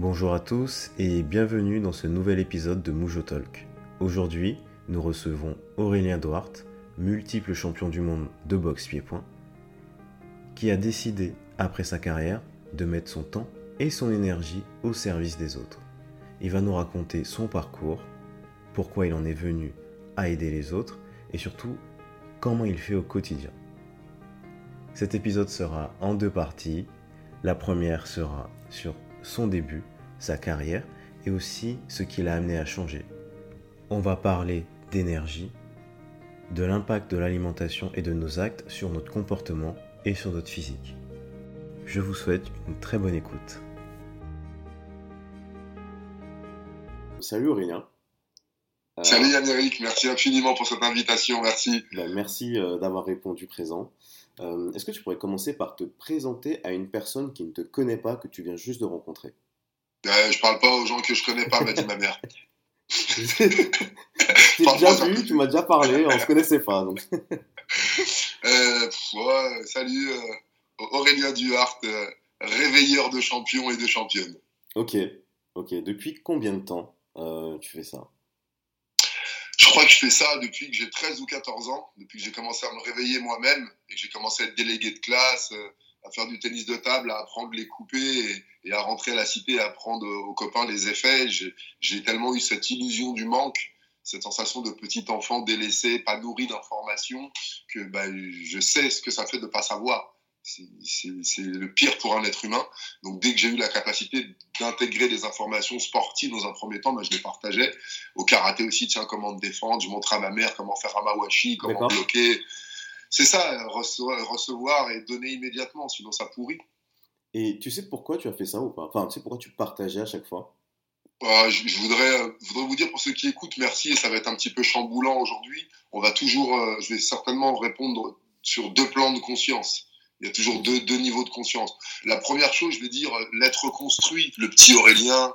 Bonjour à tous et bienvenue dans ce nouvel épisode de Moujo Talk. Aujourd'hui, nous recevons Aurélien Duarte, multiple champion du monde de boxe pied-point, qui a décidé, après sa carrière, de mettre son temps et son énergie au service des autres. Il va nous raconter son parcours, pourquoi il en est venu à aider les autres et surtout comment il fait au quotidien. Cet épisode sera en deux parties. La première sera sur son début, sa carrière et aussi ce qui l'a amené à changer. On va parler d'énergie, de l'impact de l'alimentation et de nos actes sur notre comportement et sur notre physique. Je vous souhaite une très bonne écoute. Salut Aurélien. Euh, Salut Yann-Éric, merci infiniment pour cette invitation, merci. Ben, merci euh, d'avoir répondu présent. Euh, est-ce que tu pourrais commencer par te présenter à une personne qui ne te connaît pas, que tu viens juste de rencontrer? Euh, Je parle pas aux gens que je connais pas, m'a dit ma mère. tu déjà vu, tu m'as déjà parlé, on se connaissait pas. Donc. euh, ouais, salut, euh, Aurélien Duhart, réveilleur de champions et de championnes. Ok, ok. Depuis combien de temps tu fais ça? Je crois que je fais ça depuis que j'ai 13 ou 14 ans, depuis que j'ai commencé à me réveiller moi-même et que j'ai commencé à être délégué de classe, euh, à faire du tennis de table, à apprendre les couper et, à rentrer à la cité, à apprendre aux copains les effets. J'ai tellement eu cette illusion du manque, cette sensation de petit enfant délaissé, pas nourri d'informations, que bah, je sais ce que ça fait de ne pas savoir. C'est le pire pour un être humain. Donc dès que j'ai eu la capacité d'intégrer des informations sportives dans un premier temps, bah, je les partageais. Au karaté aussi, tiens, comment te défendre? Je montrais à ma mère comment faire un mawashi, comment bloquer. C'est ça, recevoir et donner immédiatement, sinon ça pourrit. Et tu sais pourquoi tu as fait ça ou pas? Enfin, tu sais pourquoi tu partageais à chaque fois? Euh, je, je, voudrais, euh, voudrais vous dire pour ceux qui écoutent, merci, et ça va être un petit peu chamboulant aujourd'hui. On va toujours, euh, je vais certainement répondre sur deux plans de conscience. Il y a toujours deux, deux niveaux de conscience. La première chose, je vais dire, l'être construit, le petit Aurélien,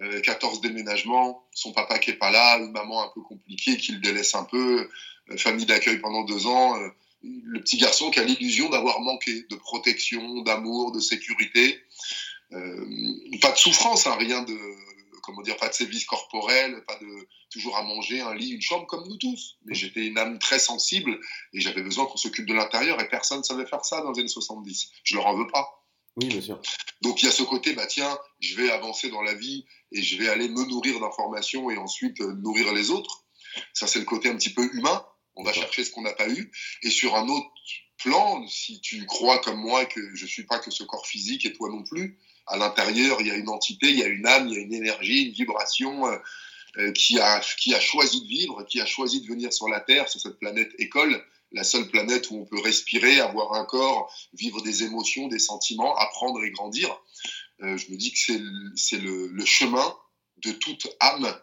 euh, 14 déménagements, son papa qui est pas là, une maman un peu compliquée qui le délaisse un peu, euh, famille d'accueil pendant deux ans, euh, le petit garçon qui a l'illusion d'avoir manqué de protection, d'amour, de sécurité, euh, pas de souffrance, hein, rien de comment dire, pas de sévices corporels, pas de toujours à manger, un lit, une chambre comme nous tous. Mais j'étais une âme très sensible et j'avais besoin qu'on s'occupe de l'intérieur et personne ne savait faire ça dans les années 70. Je leur en veux pas. Oui, bien sûr. Donc il y a ce côté, bah tiens, je vais avancer dans la vie et je vais aller me nourrir d'informations et ensuite euh, nourrir les autres. Ça, c'est le côté un petit peu humain. On va chercher ce qu'on n'a pas eu. Et sur un autre plan, si tu crois comme moi que je suis pas que ce corps physique et toi non plus, à l'intérieur, il y a une entité, il y a une âme, il y a une énergie, une vibration euh, euh, qui, a, qui a choisi de vivre, qui a choisi de venir sur la Terre, sur cette planète école, la seule planète où on peut respirer, avoir un corps, vivre des émotions, des sentiments, apprendre et grandir. Euh, je me dis que c'est le, le chemin de toute âme,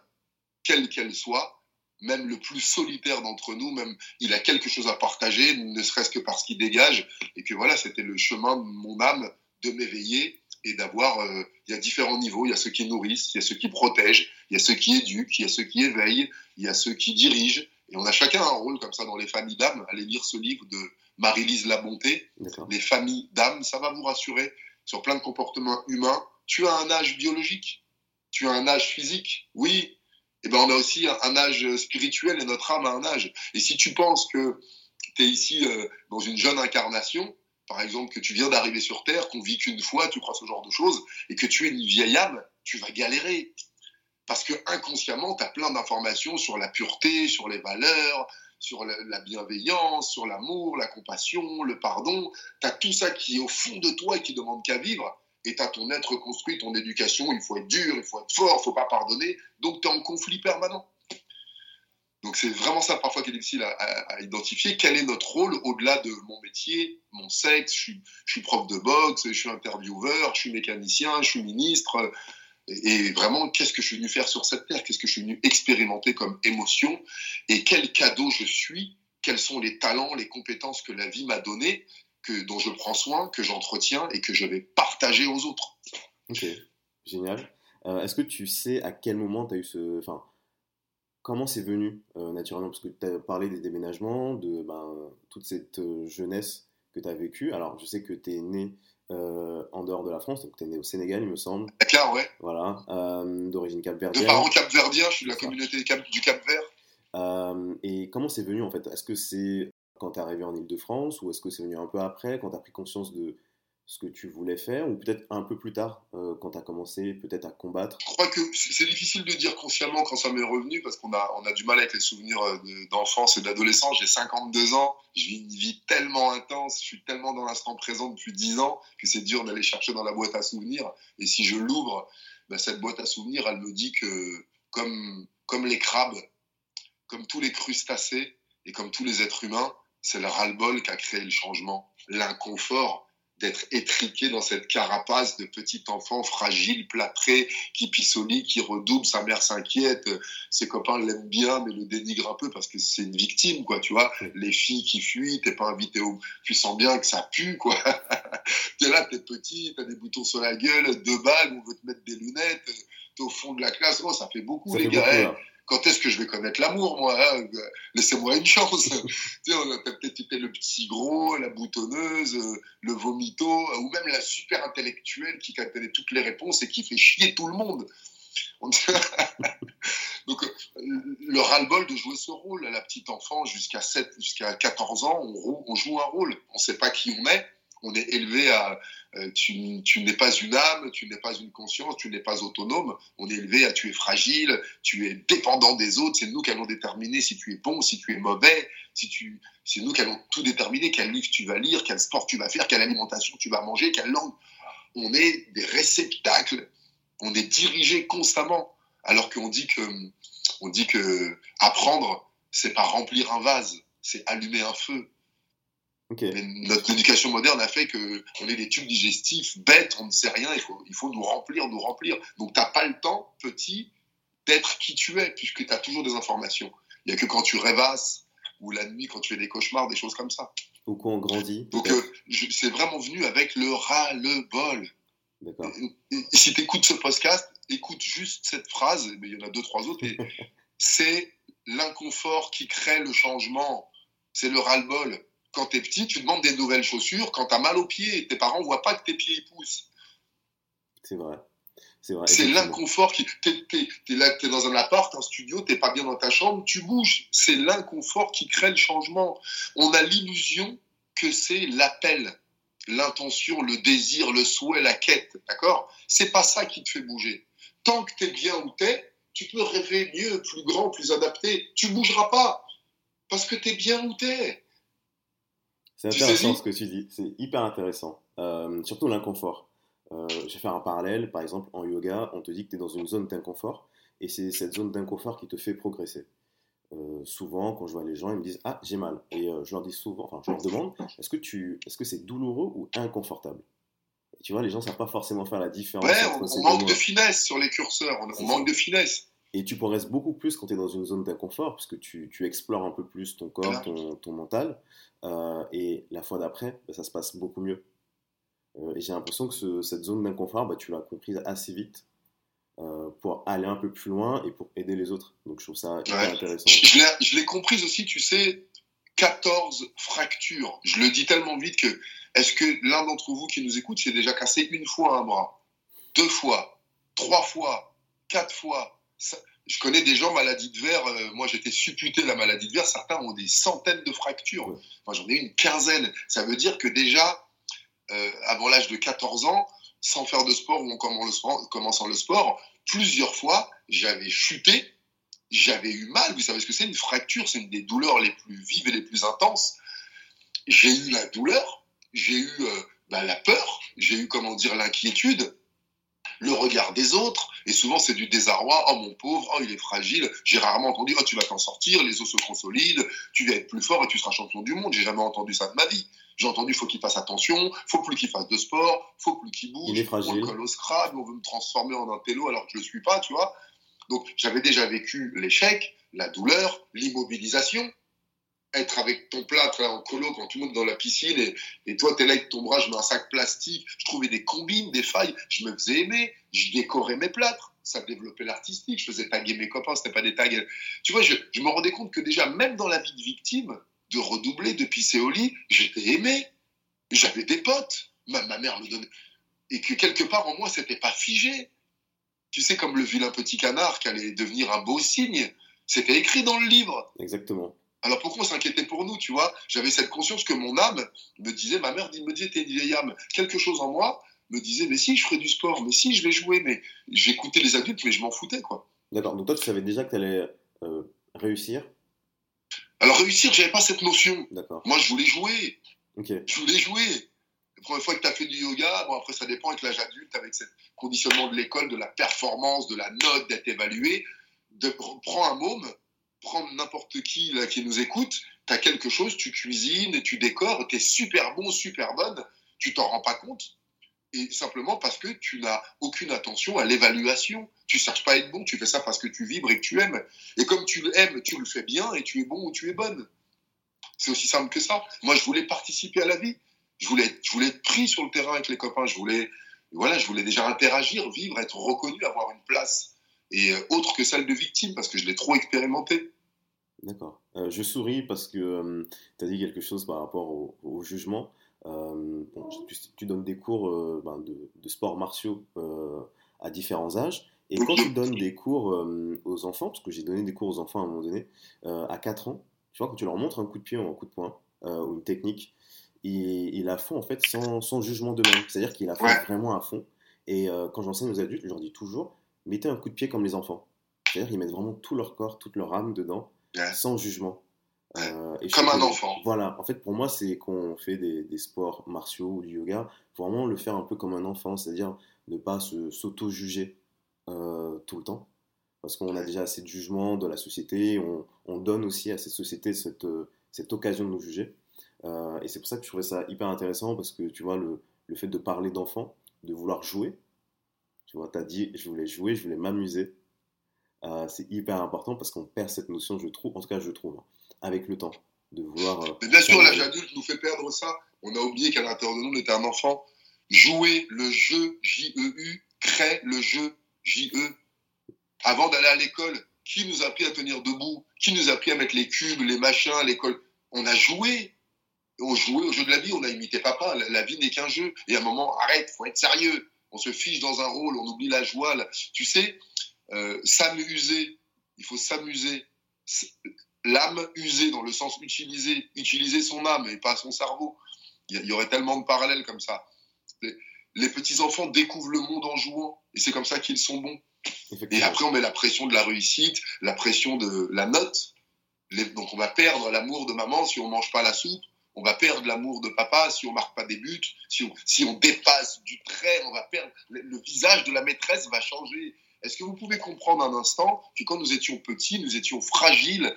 quelle qu'elle soit, même le plus solitaire d'entre nous, même il a quelque chose à partager, ne serait-ce que parce qu'il dégage, et que voilà, c'était le chemin de mon âme de m'éveiller et d'avoir, euh, il y a différents niveaux, il y a ceux qui nourrissent, il y a ceux qui protègent, il y a ceux qui éduquent, il y a ceux qui éveillent, il y a ceux qui dirigent, et on a chacun un rôle comme ça dans les familles d'âmes. Allez lire ce livre de Marie-Lise Labonté, Les familles d'âmes, ça va vous rassurer sur plein de comportements humains. Tu as un âge biologique, tu as un âge physique, oui, et ben on a aussi un, un, âge spirituel et notre âme a un âge. Et si tu penses que tu es ici euh, dans une jeune incarnation, par exemple, que tu viens d'arriver sur Terre, qu'on vit qu'une fois, tu crois ce genre de choses, et que tu es une vieille âme, tu vas galérer. Parce que inconsciemment, tu as plein d'informations sur la pureté, sur les valeurs, sur la bienveillance, sur l'amour, la compassion, le pardon. Tu as tout ça qui est au fond de toi et qui demande qu'à vivre. Et tu as ton être construit, ton éducation, il faut être dur, il faut être fort, il faut pas pardonner. Donc tu es en conflit permanent. Donc c'est vraiment ça parfois qui est difficile à, identifier. Quel est notre rôle au-delà de mon métier, mon sexe? Je suis, prof de boxe, je suis intervieweur, je suis mécanicien, je suis ministre. Et, et vraiment, qu'est-ce que je suis venu faire sur cette terre? Qu'est-ce que je suis venu expérimenter comme émotion? Et quel cadeau je suis? Quels sont les talents, les compétences que la vie m'a données, que, dont je prends soin, que j'entretiens et que je vais partager aux autres? Ok, génial. Euh, Est-ce que tu sais à quel moment tu as eu ce... Enfin, comment c'est venu euh, naturellement? Parce que tu as parlé des déménagements, de ben, toute cette euh, jeunesse que tu as vécue. Alors, je sais que tu es né en dehors de la France. Donc, tu es né au Sénégal, il me semble. Dakar, ouais. Voilà, d'origine capverdienne. De parents capverdiens, je suis de la communauté du Cap-Vert. et comment c'est venu en fait? Est-ce que c'est quand tu es arrivé en Ile-de-France ou est-ce que c'est venu un peu après, quand tu as pris conscience de, ce que tu voulais faire, ou peut-être un peu plus tard, euh, quand tu as commencé peut-être à combattre Je crois que c'est difficile de dire consciemment quand ça m'est revenu, parce qu'on a, on a du mal avec les souvenirs euh, d'enfance et d'adolescence. J'ai 52 ans, je vis une vie tellement intense, je suis tellement dans l'instant présent depuis 10 ans, que c'est dur d'aller chercher dans la boîte à souvenirs. Et si je l'ouvre, bah, cette boîte à souvenirs, elle me dit que, comme, comme les crabes, comme tous les crustacés, et comme tous les êtres humains, c'est le ras-le-bol qui a créé le changement, l'inconfort d'être étriqué dans cette carapace de petit enfant fragile, plâtré, qui pissolie, qui redouble, sa mère s'inquiète, ses copains l'aiment bien, mais le dénigrent un peu parce que c'est une victime, quoi, tu vois. Les filles qui fuient, t'es pas invité au... Tu sens bien que ça pue, quoi. t'es là, t'es petit, t'as des boutons sur la gueule, deux bagues, on veut te mettre des lunettes, t'es au fond de la classe, oh, ça fait beaucoup, les gars quand est-ce que je vais connaître l'amour, moi hein Laissez-moi une chance. tu sais, on a peut-être été le petit gros, la boutonneuse, le vomito, ou même la super intellectuelle qui connaît toutes les réponses et qui fait chier tout le monde. Donc, le ras-le-bol de jouer ce rôle, la petite enfant, jusqu'à jusqu'à 14 ans, on, on joue un rôle. On ne sait pas qui on est on est élevé à euh, tu, n'es pas une âme, tu n'es pas une conscience, tu n'es pas autonome. On est élevé à tu es fragile, tu es dépendant des autres. C'est nous qui allons déterminer si tu es bon, si tu es mauvais. Si tu, c'est nous qui allons tout déterminer quel livre tu vas lire, quel sport tu vas faire, quelle alimentation tu vas manger, quelle langue. On est des réceptacles. On est dirigé constamment. Alors qu'on dit que, on dit que apprendre, c'est pas remplir un vase, c'est allumer un feu notre éducation moderne a fait qu'on est des tubes digestifs bêtes, on ne sait rien, il faut, il faut nous remplir, nous remplir. Donc tu n'as pas le temps, petit, d'être qui tu es, puisque tu as toujours des informations. Il n'y a que quand tu rêvasses, ou la nuit, quand tu fais des cauchemars, des choses comme ça. Ou quand on grandit. Donc euh, c'est vraiment venu avec le ras-le-bol. Si tu écoutes ce podcast, écoute juste cette phrase, mais il y en a deux, trois autres, c'est l'inconfort qui crée le changement. C'est le ras-le-bol quand tu es petit, tu demandes des nouvelles chaussures. Quand tu as mal aux pieds, tes parents ne voient pas que tes pieds poussent. C'est vrai. C'est l'inconfort qui. Tu es, dans un appart, un studio, tu pas bien dans ta chambre, tu bouges. C'est l'inconfort qui crée le changement. On a l'illusion que c'est l'appel, l'intention, le désir, le souhait, la quête. D'accord? C'est pas ça qui te fait bouger. Tant que tu es bien où tu es, tu peux rêver mieux, plus grand, plus adapté. Tu bougeras pas. Parce que tu es bien où tu es. C'est intéressant ce que tu dis, c'est hyper intéressant. Euh, surtout l'inconfort. Euh, je vais faire un parallèle, par exemple en yoga, on te dit que tu es dans une zone d'inconfort et c'est cette zone d'inconfort qui te fait progresser. Euh, souvent, quand je vois les gens, ils me disent Ah, j'ai mal. Et je leur dis souvent, enfin, je leur demande Est-ce que tu, est-ce que c'est douloureux ou inconfortable? Et Tu vois, les gens ne savent pas forcément faire la différence. Ouais, on, manque de finesse sur les curseurs, on, on manque de finesse. Et tu progresses beaucoup plus quand tu es dans une zone d'inconfort, parce que tu, tu, explores un peu plus ton corps, ton, ton mental. Euh, et la fois d'après, bah, ça se passe beaucoup mieux. Euh, et j'ai l'impression que cette zone d'inconfort, bah, tu l'as comprise assez vite euh, pour aller un peu plus loin et pour aider les autres. Donc je trouve ça hyper intéressant. Je, l'ai comprise aussi, tu sais, 14 fractures. Je le dis tellement vite que est-ce que l'un d'entre vous qui nous écoute s'est déjà cassé une fois un bras, deux fois, trois fois, quatre fois? Je connais des gens maladie de verre. Euh, moi, j'étais supputé de la maladie de verre. Certains ont des centaines de fractures. Moi, j'en ai une quinzaine. Ça veut dire que déjà, euh, avant l'âge de 14 ans, sans faire de sport ou en commençant le sport, plusieurs fois, j'avais chuté, j'avais eu mal. Vous savez ce que c'est une fracture? C'est une des douleurs les plus vives et les plus intenses. J'ai eu la douleur, j'ai eu euh, bah, la peur, j'ai eu, comment dire, l'inquiétude le regard des autres, et souvent c'est du désarroi, oh mon pauvre, oh il est fragile, j'ai rarement entendu, oh tu vas t'en sortir, les os se consolident, tu vas être plus fort et tu seras champion du monde, j'ai jamais entendu ça de ma vie. J'ai entendu, faut qu'il fasse attention, faut plus qu'il fasse de sport, faut plus qu'il bouge, il est fragile. on le colle au Scrabble, on veut me transformer en un télo alors que je le suis pas, tu vois. Donc j'avais déjà vécu l'échec, la douleur, l'immobilisation, être avec ton plâtre en colo quand monde est dans la piscine et, et toi es là avec ton bras, je mets un sac plastique, je trouvais des combines, des failles, je me faisais aimer, je décorais mes plâtres, ça développait l'artistique, je faisais taguer mes copains, c'était pas des tags. Tu vois, je, je, me rendais compte que déjà, même dans la vie de victime, de redoubler, de pisser au lit, j'étais aimé, j'avais des potes, ma, ma mère me donnait. Et que quelque part en moi, c'était pas figé. Tu sais, comme le vilain petit canard qui allait devenir un beau signe, c'était écrit dans le livre. Exactement. Alors pourquoi on s'inquiétait pour nous, tu vois? J'avais cette conscience que mon âme me disait, ma mère me disait, t'es une vieille âme. Quelque chose en moi me disait, mais si, je ferais du sport, mais si, je vais jouer, mais j'écoutais les adultes, mais je m'en foutais, quoi. D'accord, donc toi, tu savais déjà que tu allais euh, réussir? Alors réussir, j'avais pas cette notion. D'accord. Moi, je voulais jouer. Ok. Je voulais jouer. La première fois que tu as fait du yoga, bon, après, ça dépend avec l'âge adulte, avec ce conditionnement de l'école, de la performance, de la note, d'être évalué. De, prends un môme, prends n'importe qui là, qui nous écoute, tu as quelque chose, tu cuisines, tu décores, tu es super bon, super bonne, tu t'en rends pas compte. Et simplement parce que tu n'as aucune attention à l'évaluation. Tu cherches pas à être bon, tu fais ça parce que tu vibres et que tu aimes. Et comme tu aimes, tu le fais bien et tu es bon ou tu es bonne. C'est aussi simple que ça. Moi, je voulais participer à la vie. Je voulais, je voulais être pris sur le terrain avec les copains. Je voulais, voilà, je voulais déjà interagir, vivre, être reconnu, avoir une place. Et euh, autre que celle de victime, parce que je l'ai trop expérimenté. D'accord. Euh, je souris parce que euh, tu as dit quelque chose par rapport au, au jugement. Euh, bon, tu, tu, donnes des cours euh, ben, de, de, sports martiaux à différents âges. Et quand tu donnes des cours aux enfants, parce que j'ai donné des cours aux enfants à un moment donné, à 4 ans, tu vois, quand tu leur montres un coup de pied ou un coup de poing, ou une technique, ils, ils, la font en fait sans, sans jugement d'eux-mêmes. C'est-à-dire qu'ils la font vraiment à fond. Et quand j'enseigne aux adultes, je leur dis toujours, mettez un coup de pied comme les enfants. C'est-à-dire qu'ils mettent vraiment tout leur corps, toute leur âme dedans, sans jugement. Euh, et Comme un enfant. Voilà, en fait, pour moi, c'est qu'on fait des, des, sports martiaux ou du yoga, faut vraiment le faire un peu comme un enfant, c'est-à-dire ne pas s'auto-juger euh, tout le temps. Parce qu'on a déjà assez de jugement de la société, on, on, donne aussi à cette société cette, euh, cette occasion de nous juger. Euh, et c'est pour ça que je trouvais ça hyper intéressant, parce que tu vois, le, le fait de parler d'enfant, de vouloir jouer, tu vois, tu as dit, je voulais jouer, je voulais m'amuser. Euh, c'est hyper important parce qu'on perd cette notion, je trouve, en tout cas, je trouve. Hein avec le temps, de vouloir. Euh, Mais bien sûr, l'âge adulte nous fait perdre ça. On a oublié qu'à l'intérieur de nous, on était un enfant. Jouer le jeu J-E-U, crée le jeu J-E. Avant d'aller à l'école, qui nous a appris à tenir debout? Qui nous a appris à mettre les cubes, les machins à l'école? On a joué. On jouait au jeu de la vie, on a imité papa. La, la vie n'est qu'un jeu. Et à un moment, arrête, faut être sérieux. On se fiche dans un rôle, on oublie la joie. Là. Tu sais, euh, s'amuser, il faut s'amuser l'âme usée dans le sens utiliser, utiliser son âme et pas son cerveau. Il y, aurait tellement de parallèles comme ça. Les, les petits-enfants découvrent le monde en jouant et c'est comme ça qu'ils sont bons. Et après, on met la pression de la réussite, la pression de la note. Les, donc, on va perdre l'amour de maman si on mange pas la soupe. On va perdre l'amour de papa si on marque pas des buts. Si on, si on dépasse du trait, on va perdre. Le, le visage de la maîtresse va changer. Est-ce que vous pouvez comprendre un instant que quand nous étions petits, nous étions fragiles,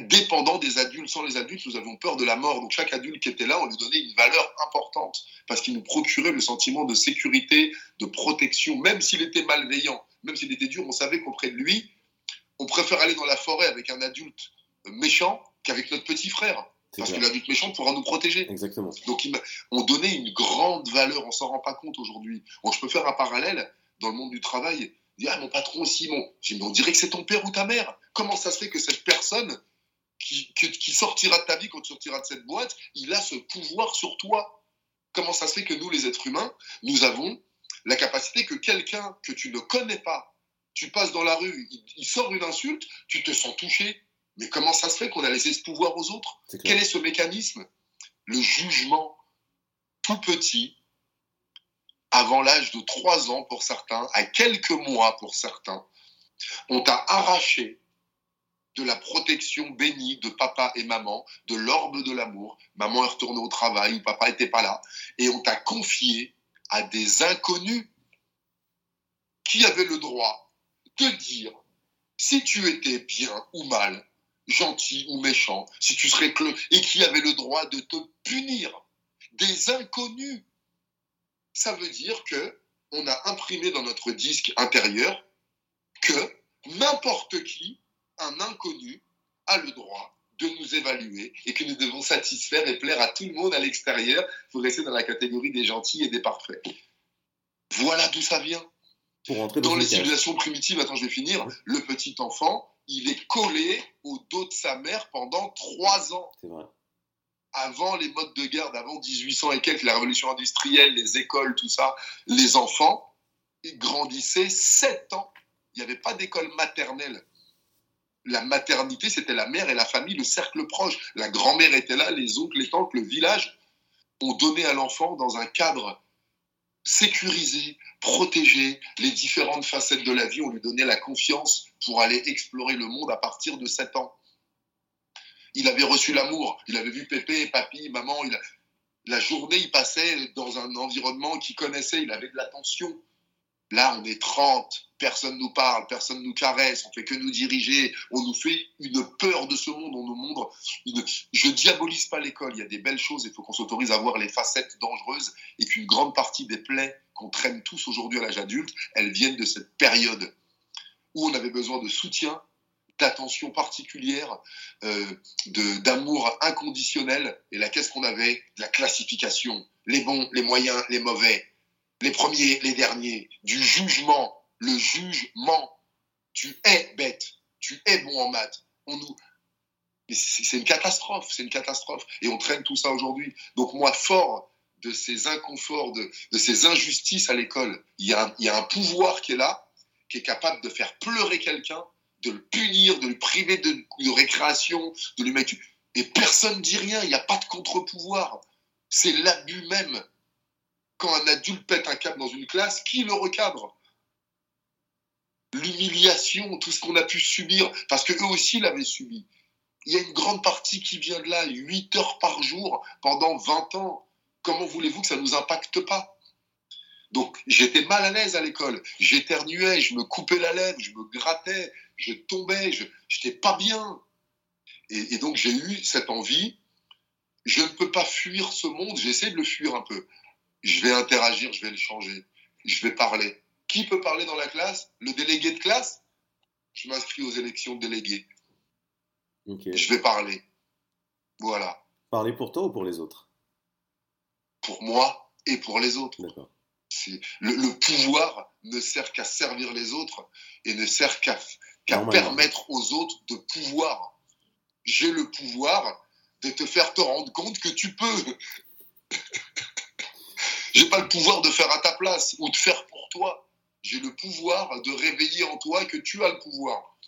dépendant des adultes. Sans les adultes, nous avions peur de la mort. Donc chaque adulte qui était là, on lui donnait une valeur importante parce qu'il nous procurait le sentiment de sécurité, de protection, même s'il était malveillant, même s'il était dur, on savait qu'auprès de lui, on préfère aller dans la forêt avec un adulte méchant qu'avec notre petit frère. Parce clair. que l'adulte méchant pourra nous protéger. Exactement. Donc on donnait une grande valeur, on s'en rend pas compte aujourd'hui. Bon, je peux faire un parallèle dans le monde du travail. Dire, ah, mon patron aussi, mon. on dirait que c'est ton père ou ta mère. Comment ça se fait que cette personne qui, qui, qui, sortira de ta vie quand tu sortiras de cette boîte, il a ce pouvoir sur toi? Comment ça se fait que nous, les êtres humains, nous avons la capacité que quelqu'un que tu ne connais pas, tu passes dans la rue, il, il, sort une insulte, tu te sens touché. Mais comment ça se fait qu'on a laissé ce pouvoir aux autres? Est Quel est ce mécanisme? Le jugement tout petit, avant l'âge de 3 ans pour certains, à quelques mois pour certains, on t'a arraché de la protection bénie de papa et maman, de l'orbe de l'amour. Maman est retournée au travail, papa n'était pas là. Et on t'a confié à des inconnus qui avaient le droit de dire si tu étais bien ou mal, gentil ou méchant, si tu serais cleux, et qui avaient le droit de te punir. Des inconnus. Ça veut dire que on a imprimé dans notre disque intérieur que n'importe qui un inconnu a le droit de nous évaluer et que nous devons satisfaire et plaire à tout le monde à l'extérieur pour rester dans la catégorie des gentils et des parfaits. Voilà d'où ça vient. Pour dans, dans les civilisations primitives, attends, je vais finir, le petit enfant, il est collé au dos de sa mère pendant trois ans. C'est vrai. Avant les modes de garde, avant 1800 et quelques, la révolution industrielle, les écoles, tout ça, les enfants grandissaient 7 ans. Il n'y avait pas d'école maternelle. La maternité, c'était la mère et la famille, le cercle proche. La grand-mère était là, les oncles, les tantes, le village. ont donné à l'enfant dans un cadre sécurisé, protégé, les différentes facettes de la vie. On lui donnait la confiance pour aller explorer le monde à partir de 7 ans il avait reçu l'amour. Il avait vu pépé, papy, maman. La journée, il passait dans un environnement qu'il connaissait. Il avait de l'attention. Là, on est 30, personne nous parle, personne nous caresse, on fait que nous diriger, on nous fait une peur de ce monde, on nous montre une... Je diabolise pas l'école, il y a des belles choses, il faut qu'on s'autorise à voir les facettes dangereuses et qu'une grande partie des plaies qu'on traîne tous aujourd'hui à l'âge adulte, elles viennent de cette période où on avait besoin de soutien, d'attention particulière, euh, d'amour inconditionnel. Et là, qu'est-ce qu'on avait? La classification, les bons, les moyens, les mauvais, les premiers, les derniers, du jugement, le jugement. Tu es bête, tu es bon en maths. On nous... C'est une catastrophe, c'est une catastrophe. Et on traîne tout ça aujourd'hui. Donc moi, fort de ces inconforts, de, de ces injustices à l'école, il, il y a un pouvoir qui est là, qui est capable de faire pleurer quelqu'un de le punir, de le priver de, récréation, de lui mettre. Et personne ne dit rien, il n'y a pas de contre-pouvoir. C'est l'abus même. Quand un adulte pète un câble dans une classe, qui le recadre? L'humiliation, tout ce qu'on a pu subir, parce qu'eux aussi l'avaient subi. Il y a une grande partie qui vient de là, 8 heures par jour pendant 20 ans. Comment voulez-vous que ça ne nous impacte pas? Donc j'étais mal à l'aise à l'école. J'éternuais, je me coupais la lèvre, je me grattais, je tombais, je n'étais pas bien. Et, donc j'ai eu cette envie. Je ne peux pas fuir ce monde, j'essaie de le fuir un peu. Je vais interagir, je vais le changer, je vais parler. Qui peut parler dans la classe? Le délégué de classe? Je m'inscris aux élections de délégués. Je vais parler. Voilà. Parler pour toi ou pour les autres? Pour moi et pour les autres. D'accord. Le, pouvoir ne sert qu'à servir les autres et ne sert qu'à permettre aux autres de pouvoir. J'ai le pouvoir de te faire te rendre compte que tu peux. J'ai pas le pouvoir de faire à ta place ou de faire pour toi. J'ai le pouvoir de réveiller en toi que tu as le pouvoir.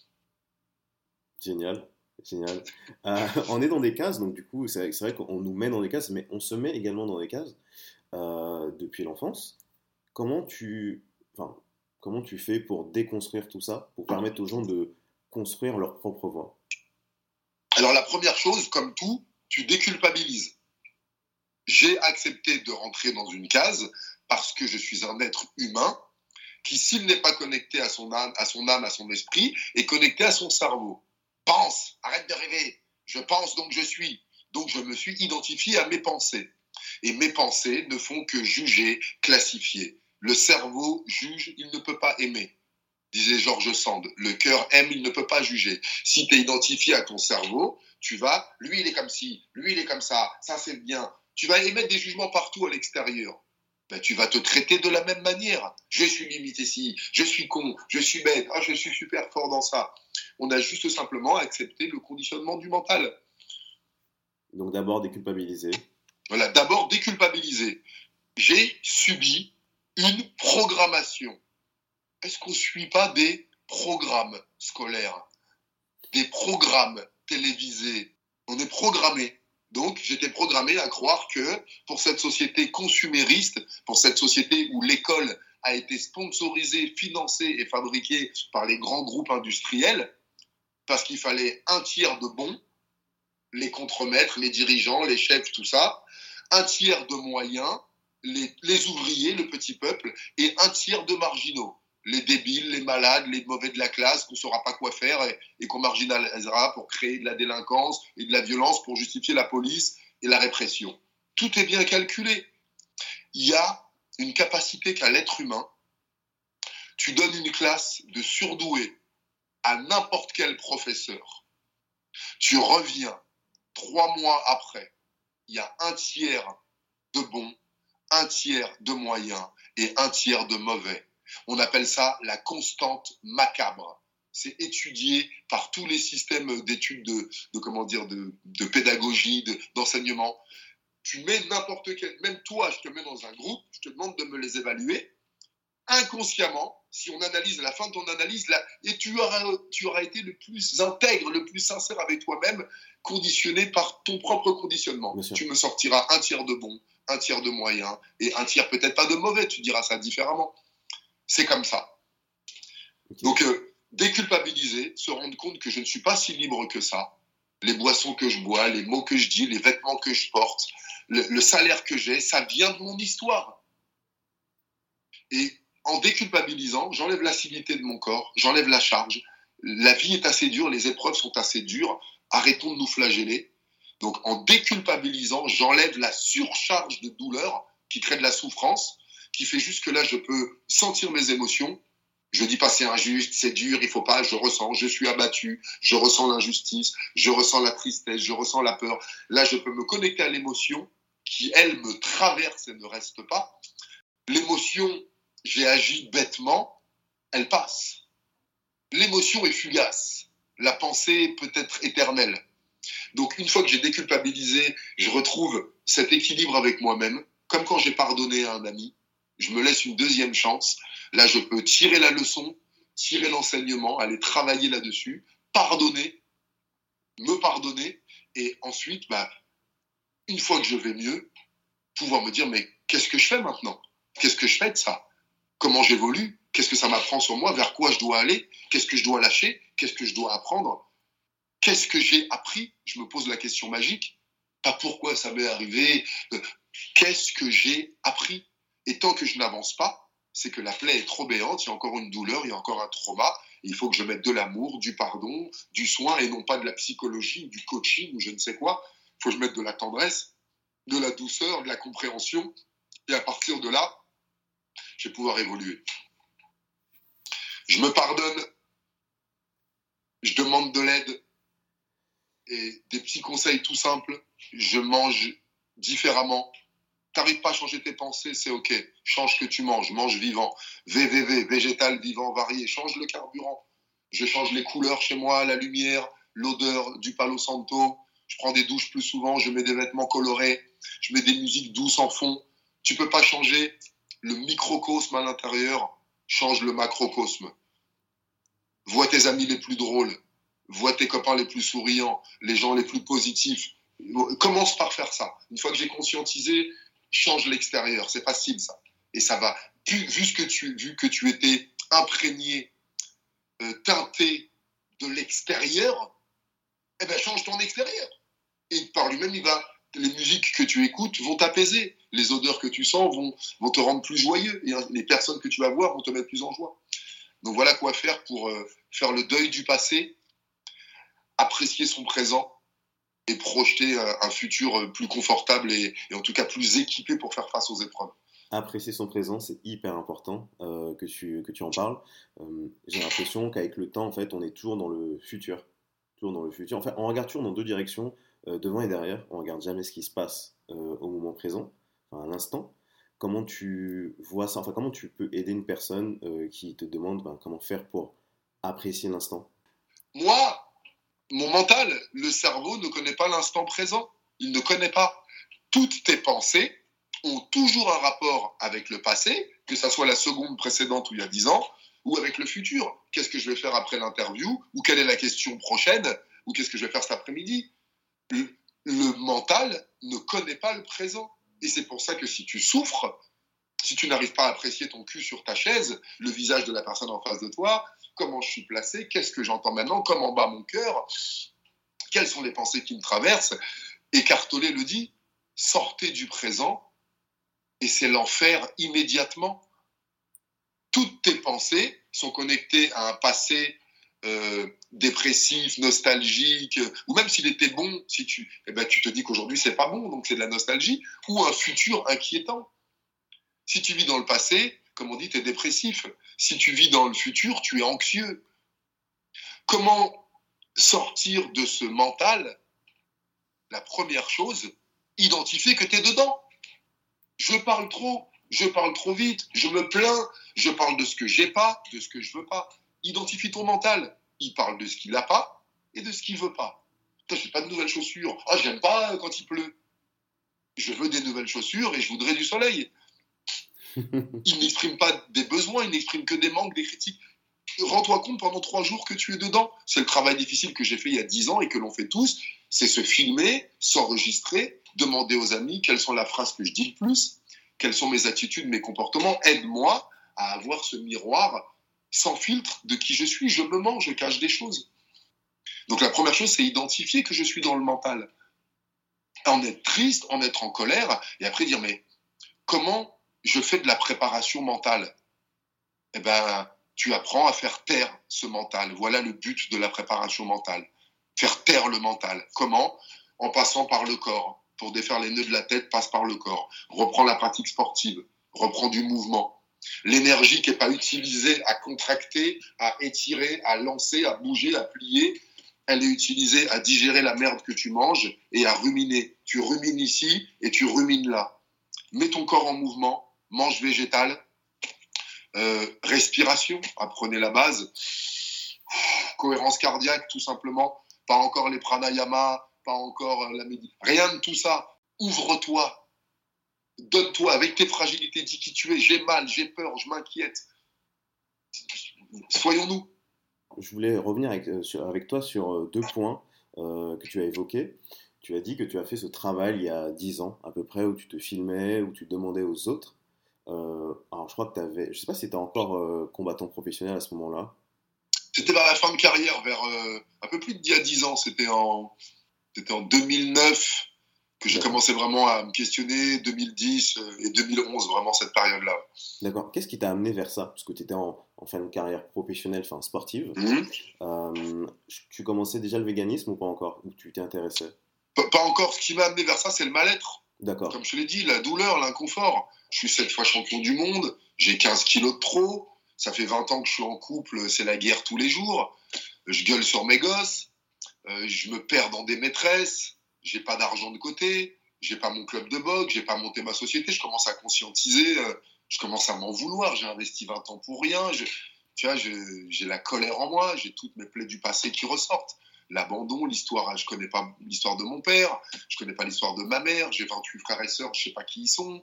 Génial. Génial. Euh, on est dans des cases, donc du coup, c'est vrai qu'on nous met dans des cases, mais on se met également dans des cases euh, depuis l'enfance comment tu, enfin, comment tu fais pour déconstruire tout ça, pour permettre aux gens de construire leur propre voie Alors la première chose, comme tout, tu déculpabilises. J'ai accepté de rentrer dans une case parce que je suis un être humain qui, s'il n'est pas connecté à son âme, à son âme, à son esprit, est connecté à son cerveau. Pense, arrête de rêver. Je pense donc je suis. Donc je me suis identifié à mes pensées. Et mes pensées ne font que juger, classifier. Le cerveau juge, il ne peut pas aimer, disait Georges Sand. Le cœur aime, il ne peut pas juger. Si tu es identifié à ton cerveau, tu vas, lui il est comme ci, lui il est comme ça, ça c'est bien. Tu vas émettre des jugements partout à l'extérieur. Ben, tu vas te traiter de la même manière. Je suis limité ici, je suis con, je suis bête, ah, je suis super fort dans ça. On a juste simplement accepté le conditionnement du mental. Donc d'abord déculpabiliser. Voilà, d'abord déculpabiliser. J'ai subi une programmation. Est-ce qu'on ne suit pas des programmes scolaires, des programmes télévisés? On est programmé. Donc, j'étais programmé à croire que pour cette société consumériste, pour cette société où l'école a été sponsorisée, financée et fabriquée par les grands groupes industriels, parce qu'il fallait un tiers de bons, les contremaîtres, les dirigeants, les chefs, tout ça, un tiers de moyens les, ouvriers, le petit peuple, et un tiers de marginaux. Les débiles, les malades, les mauvais de la classe, qu'on ne saura pas quoi faire et, qu'on marginalisera pour créer de la délinquance et de la violence pour justifier la police et la répression. Tout est bien calculé. Il y a une capacité qu'a l'être humain. Tu donnes une classe de surdoués à n'importe quel professeur. Tu reviens trois mois après, il y a un tiers de bons un tiers de moyens et un tiers de mauvais. On appelle ça la constante macabre. c'est étudié par tous les systèmes d'études de, comment dire, de, de pédagogie, d'enseignement. tu mets n'importe quel, même toi, je te mets dans un groupe, je te demande de me les évaluer. Inconsciemment, si on analyse à la fin de ton analyse, là, et tu auras, tu auras été le plus intègre, le plus sincère avec toi-même, conditionné par ton propre conditionnement. Tu me sortiras un tiers de bon, un tiers de moyen et un tiers peut-être pas de mauvais, tu diras ça différemment. C'est comme ça. Donc, euh, déculpabiliser, se rendre compte que je ne suis pas si libre que ça. Les boissons que je bois, les mots que je dis, les vêtements que je porte, le, salaire que j'ai, ça vient de mon histoire. Et en déculpabilisant, j'enlève l'acidité de mon corps, j'enlève la charge. La vie est assez dure, les épreuves sont assez dures. Arrêtons de nous flageller. Donc en déculpabilisant, j'enlève la surcharge de douleur qui crée de la souffrance, qui fait juste que là, je peux sentir mes émotions. Je dis pas c'est injuste, c'est dur, il faut pas, je ressens, je suis abattu, je ressens l'injustice, je ressens la tristesse, je ressens la peur. Là, je peux me connecter à l'émotion qui, elle, me traverse et ne reste pas. L'émotion, j'ai agi bêtement, elle passe. L'émotion est fugace. La pensée peut être éternelle. Donc une fois que j'ai déculpabilisé, je retrouve cet équilibre avec moi-même, comme quand j'ai pardonné à un ami, je me laisse une deuxième chance. Là, je peux tirer la leçon, tirer l'enseignement, aller travailler là-dessus, pardonner, me pardonner, et ensuite, bah, une fois que je vais mieux, pouvoir me dire, mais qu'est-ce que je fais maintenant? Qu'est-ce que je fais de ça? Comment j'évolue? Qu'est-ce que ça m'apprend sur moi? Vers quoi je dois aller? Qu'est-ce que je dois lâcher? Qu'est-ce que je dois apprendre? Qu'est-ce que j'ai appris? Je me pose la question magique. Pas pourquoi ça m'est arrivé. Euh, qu'est-ce que j'ai appris? Et tant que je n'avance pas, c'est que la plaie est trop béante, il y a encore une douleur, il y a encore un trauma. Il faut que je mette de l'amour, du pardon, du soin et non pas de la psychologie, du coaching ou je ne sais quoi. Il faut que je mette de la tendresse, de la douceur, de la compréhension. Et à partir de là, je vais pouvoir évoluer. Je me pardonne, je demande de l'aide, et des petits conseils tout simples. Je mange différemment. T'arrives pas à changer tes pensées, c'est ok. Change que tu manges, mange vivant. VVV, végétal, vivant, varié. Change le carburant. Je change les couleurs chez moi, la lumière, l'odeur du Palo Santo. Je prends des douches plus souvent, je mets des vêtements colorés, je mets des musiques douces en fond. Tu peux pas changer le microcosme à l'intérieur, change le macrocosme. Vois tes amis les plus drôles, vois tes copains les plus souriants, les gens les plus positifs. Commence par faire ça. Une fois que j'ai conscientisé, change l'extérieur. C'est facile ça. Et ça va. Vu, que, tu, vu que tu étais imprégné, euh, teinté de l'extérieur, eh ben change ton extérieur. Et par lui-même, il va. Les musiques que tu écoutes vont t'apaiser. Les odeurs que tu sens vont, vont te rendre plus joyeux. Et les personnes que tu vas voir vont te mettre plus en joie. Donc voilà quoi faire pour euh, faire le deuil du passé apprécier son présent et projeter un, futur plus confortable et, en tout cas plus équipé pour faire face aux épreuves. Apprécier son présent, c'est hyper important euh, que, tu, que tu en parles. Euh, j'ai l'impression qu'avec le temps, en fait, on est toujours dans le futur. Toujours dans le futur. En fait, on regarde toujours dans deux directions, euh, devant et derrière. On regarde jamais ce qui se passe au moment présent, enfin, à l'instant. Comment tu vois ça? Enfin, comment tu peux aider une personne qui te demande ben, comment faire pour apprécier l'instant? Moi, mon mental, le cerveau ne connaît pas l'instant présent. Il ne connaît pas. Toutes tes pensées ont toujours un rapport avec le passé, que ce soit la seconde précédente ou il y a dix ans, ou avec le futur. Qu'est-ce que je vais faire après l'interview? Ou quelle est la question prochaine? Ou qu'est-ce que je vais faire cet après-midi? Le, le mental ne connaît pas le présent. Et c'est pour ça que si tu souffres, si tu n'arrives pas à apprécier ton cul sur ta chaise, le visage de la personne en face de toi, comment je suis placé, qu'est-ce que j'entends maintenant, comment bat mon cœur, quelles sont les pensées qui me traversent. Et le dit, sortez du présent et c'est l'enfer immédiatement. Toutes tes pensées sont connectées à un passé euh, dépressif, nostalgique, ou même s'il était bon, si tu, eh ben, tu te dis qu'aujourd'hui c'est pas bon, donc c'est de la nostalgie, ou un futur inquiétant. Si tu vis dans le passé, comme on dit, tu es dépressif. Si tu vis dans le futur, tu es anxieux. Comment sortir de ce mental? La première chose, identifier que tu es dedans. Je parle trop, je parle trop vite, je me plains, je parle de ce que j'ai pas, de ce que je veux pas. Identifie ton mental. il parle de ce qu'il n'a pas et de ce qu'il veut pas. Je n'ai pas de nouvelles chaussures. Ah, j'aime pas quand il pleut. Je veux des nouvelles chaussures et je voudrais du soleil. il n'exprime pas des besoins, il n'exprime que des manques, des critiques. Rends-toi compte pendant trois jours que tu es dedans. C'est le travail difficile que j'ai fait il y a dix ans et que l'on fait tous. C'est se filmer, s'enregistrer, demander aux amis quelles sont la phrase que je dis le plus, quelles sont mes attitudes, mes comportements. Aide-moi à avoir ce miroir sans filtre de qui je suis. Je me mens, je cache des choses. Donc la première chose, c'est identifier que je suis dans le mental. En être triste, en être en colère, et après dire, mais comment je fais de la préparation mentale Eh bien, tu apprends à faire taire ce mental. Voilà le but de la préparation mentale. Faire taire le mental. Comment? En passant par le corps. Pour défaire les nœuds de la tête, passe par le corps. Reprends la pratique sportive. Reprends du mouvement. L'énergie qui n'est pas utilisée à contracter, à étirer, à lancer, à bouger, à plier, elle est utilisée à digérer la merde que tu manges et à ruminer. Tu rumines ici et tu rumines là. Mets ton corps en mouvement, mange végétal, euh, respiration, apprenez la base, cohérence cardiaque tout simplement, pas encore les pranayama, pas encore la méditation, rien de tout ça. Ouvre-toi, donne-toi avec tes fragilités, dis qui tu es, j'ai mal, j'ai peur, je m'inquiète. Soyons-nous je voulais revenir avec, euh, toi sur euh, deux points euh, que tu as évoqués. Tu as dit que tu as fait ce travail il y a dix ans à peu près, où tu te filmais, où tu demandais aux autres. Alors je crois que tu avais, je sais pas si tu étais encore combattant professionnel à ce moment-là. C'était vers la fin de carrière, vers un peu plus d'il y a dix ans. C'était en, c'était en 2009 que j'ai commencé vraiment à me questionner, 2010 euh, et 2011, vraiment cette période-là. D'accord. Qu'est-ce qui t'a amené vers ça? Parce que tu étais en, fin de carrière professionnelle, enfin sportive. Mhm. Euh, tu commençais déjà le véganisme ou pas encore? Ou tu t'es intéressé? Pas, encore. Ce qui m'a amené vers ça, c'est le mal-être. Comme je l'ai dit, la douleur, l'inconfort. Je suis cette fois champion du monde, j'ai 15 kilos de trop, ça fait 20 ans que je suis en couple, c'est la guerre tous les jours. Je gueule sur mes gosses, euh, je me perds dans des maîtresses j'ai pas d'argent de côté, j'ai pas mon club de boxe, j'ai pas monté ma société, je commence à conscientiser, euh, je commence à m'en vouloir, j'ai investi 20 ans pour rien, j'ai la colère en moi, j'ai toutes mes plaies du passé qui ressortent. L'abandon, l'histoire, je connais pas l'histoire de mon père, je connais pas l'histoire de ma mère, j'ai 28 frères et sœurs, je sais pas qui ils sont.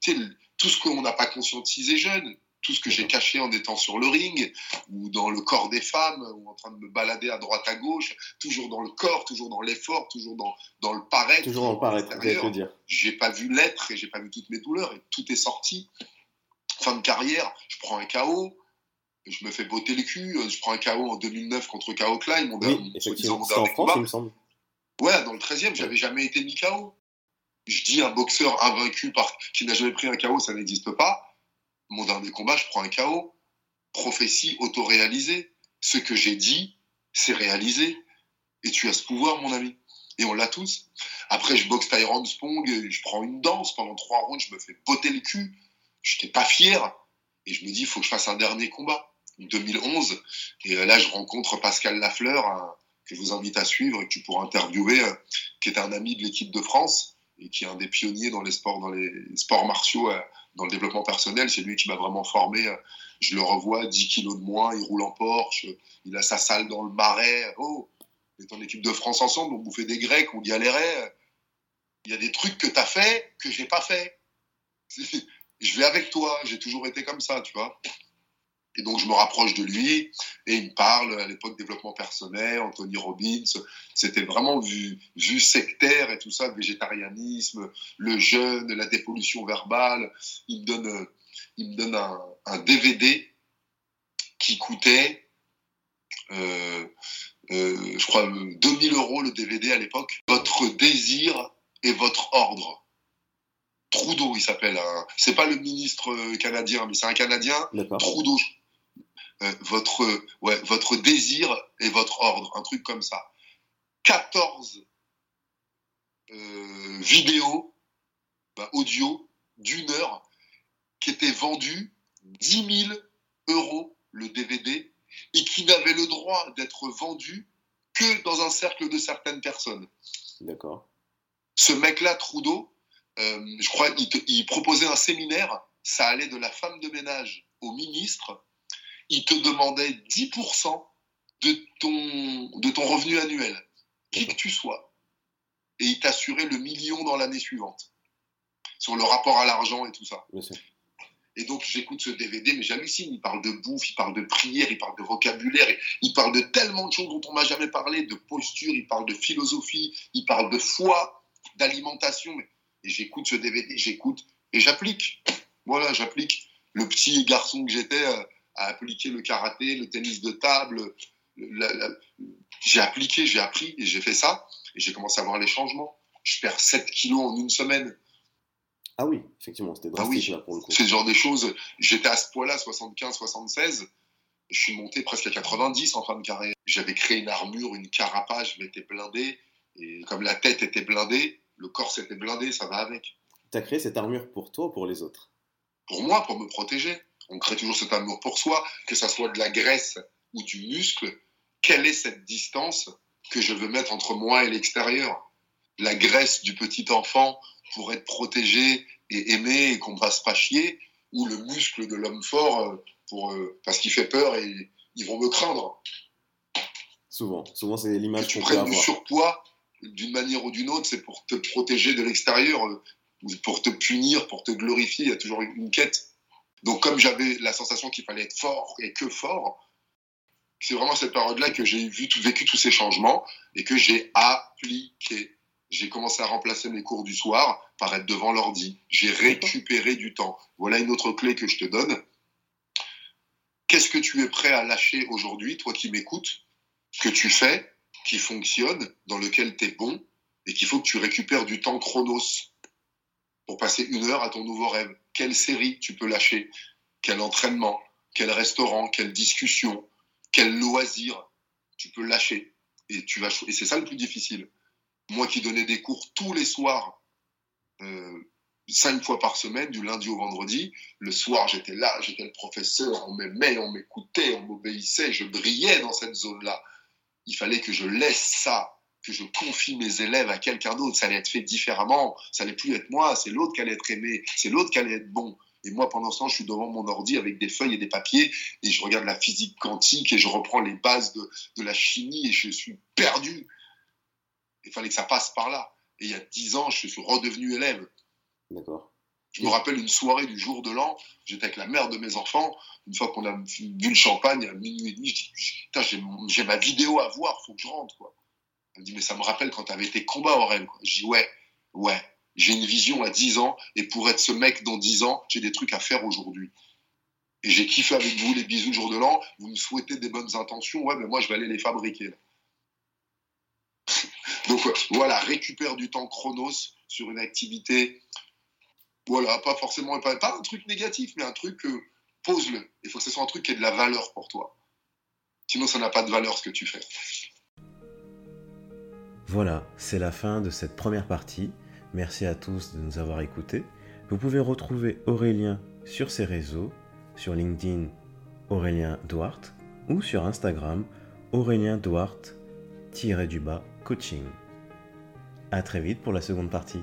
Tu sais, tout ce qu'on n'a pas conscientisé jeune, tout ce que j'ai caché en étant sur le ring ou dans le corps des femmes ou en train de me balader à droite à gauche, toujours dans le corps, toujours dans l'effort, toujours dans, dans le paraître. Toujours dans le paraître, dire. J'ai pas vu l'être et j'ai pas vu toutes mes douleurs et tout est sorti. Fin de carrière, je prends un KO, je me fais botter le cul, je prends un KO en 2009 contre KO Klein, mon, oui, effectivement, en France, il me semble. Ouais, dans le 13e, j'avais jamais été mis KO. Je dis un boxeur invaincu par qui n'a jamais pris un KO, ça n'existe pas mon dernier combat, je prends un KO. Prophétie autoréalisée. Ce que j'ai dit, c'est réalisé. Et tu as ce pouvoir, mon ami. Et on l'a tous. Après, je boxe Tyrone Spong, je prends une danse pendant trois rounds, je me fais botter le cul. Je n'étais pas fier. Et je me dis, il faut que je fasse un dernier combat. 2011. Et euh, là, je rencontre Pascal Lafleur, que je vous invite à suivre et que tu pourras interviewer, euh, qui est un ami de l'équipe de France et qui est un des pionniers dans les sports, dans les sports martiaux euh, dans le développement personnel. C'est lui qui m'a vraiment formé. Je le revois, 10 kilos de moins, il roule en Porsche, il a sa salle dans le marais. Oh, on est en équipe de France ensemble, on bouffait des Grecs, on galérait. Il y a des trucs que tu as fait que j'ai pas fait. Je vais avec toi, j'ai toujours été comme ça, tu vois. Et donc, je me rapproche de lui et il me parle à l'époque développement personnel, Anthony Robbins. C'était vraiment vu, vu sectaire et tout ça, le végétarianisme, le jeûne, la dépollution verbale. Il me donne, il me donne un, DVD qui coûtait, euh, euh, je crois, 2000 euros le DVD à l'époque. Votre désir et votre ordre. Trudeau, il s'appelle. C'est pas le ministre canadien, mais c'est un Canadien. Trudeau, euh, votre, ouais, votre désir et votre ordre, un truc comme ça. 14 euh, vidéos, bah, audio d'une heure qui étaient vendues 10 000 euros le DVD et qui n'avaient le droit d'être vendus que dans un cercle de certaines personnes. D'accord. Ce mec-là, Trudeau, euh, je crois, il, il proposait un séminaire, ça allait de la femme de ménage au ministre, il te demandait 10% de ton, de ton revenu annuel, qui que tu sois, et il t'assurait le million dans l'année suivante, sur le rapport à l'argent et tout ça. Et donc j'écoute ce DVD, mais j'hallucine. Il parle de bouffe, il parle de prière, il parle de vocabulaire, il parle de tellement de choses dont on m'a jamais parlé, de posture, il parle de philosophie, il parle de foi, d'alimentation. Et j'écoute ce DVD, j'écoute et j'applique. Voilà, j'applique. Le petit garçon que j'étais euh, a appliqué le karaté, le tennis de table. J'ai appliqué, j'ai appris et j'ai fait ça. Et j'ai commencé à voir les changements. Je perds 7 kilos en une semaine. Ah oui, effectivement, c'était ah drastique là pour le coup. C'est le genre des choses. J'étais à ce poids-là, 75, 76. Je suis monté presque à 90 en fin de carrière. J'avais créé une armure, une carapace, je m'étais blindé. Et comme la tête était blindée, le corps s'était blindé, ça va avec. Tu as créé cette armure pour toi ou pour les autres? Pour moi, pour me protéger. On crée toujours cette armure pour soi, que ça soit de la graisse ou du muscle. Quelle est cette distance que je veux mettre entre moi et l'extérieur? La graisse du petit enfant pour être protégé et aimé et qu'on ne passe pas chier, ou le muscle de l'homme fort euh, pour, euh, parce qu'il fait peur et ils vont me craindre? Souvent, souvent c'est l'image que tu prennes du surpoids d'une manière ou d'une autre, c'est pour te protéger de l'extérieur, euh, pour te punir, pour te glorifier. Il y a toujours une quête. Donc, comme j'avais la sensation qu'il fallait être fort et que fort, c'est vraiment cette période-là que j'ai vu, vécu tous ces changements et que j'ai appliqué. J'ai commencé à remplacer mes cours du soir par être devant l'ordi. J'ai récupéré du temps. Voilà une autre clé que je te donne. Qu'est-ce que tu es prêt à lâcher aujourd'hui, toi qui m'écoutes, que tu fais, qui fonctionne, dans lequel tu es bon, et qu'il faut que tu récupères du temps chronos? Pour passer une heure à ton nouveau rêve. Quelle série tu peux lâcher? Quel entraînement? Quel restaurant? Quelle discussion? Quel loisir tu peux lâcher? Et, tu vas, et c'est ça le plus difficile. Moi qui donnais des cours tous les soirs, euh, cinq fois par semaine, du lundi au vendredi, le soir j'étais là, j'étais le professeur, on m'aimait, on m'écoutait, on m'obéissait, je brillais dans cette zone-là. Il fallait que je laisse ça que je confie mes élèves à quelqu'un d'autre, ça allait être fait différemment, ça allait plus être moi, c'est l'autre qui allait être aimé, c'est l'autre qui allait être bon. Et moi, pendant ce temps, je suis devant mon ordi avec des feuilles et des papiers et je regarde la physique quantique et je reprends les bases de, de la chimie et je suis perdu. Il fallait que ça passe par là. Et il y a dix ans, je suis redevenu élève. D'accord. Je me rappelle une soirée du jour de l'an, j'étais avec la mère de mes enfants. Une fois qu'on a bu le champagne à minuit et demi, je dis j'ai ma vidéo à voir, faut que je rentre. Quoi. Elle me dit, mais ça me rappelle quand tu avais combats en rêve. Je dis, ouais, ouais, j'ai une vision à 10 ans, et pour être ce mec dans 10 ans, j'ai des trucs à faire aujourd'hui. Et j'ai kiffé avec vous les bisous jour de l'an, vous me souhaitez des bonnes intentions, ouais, mais moi je vais aller les fabriquer. Donc euh, voilà, récupère du temps chronos sur une activité. Voilà, pas forcément, pas, un truc négatif, mais un truc, euh, pose-le. Il faut que ce soit un truc qui ait de la valeur pour toi. Sinon, ça n'a pas de valeur ce que tu fais. Voilà, c'est la fin de cette première partie. Merci à tous de nous avoir écoutés. Vous pouvez retrouver Aurélien sur ses réseaux, sur LinkedIn Aurélien Duarte ou sur Instagram Aurélien Duarte-du-bas coaching. A très vite pour la seconde partie.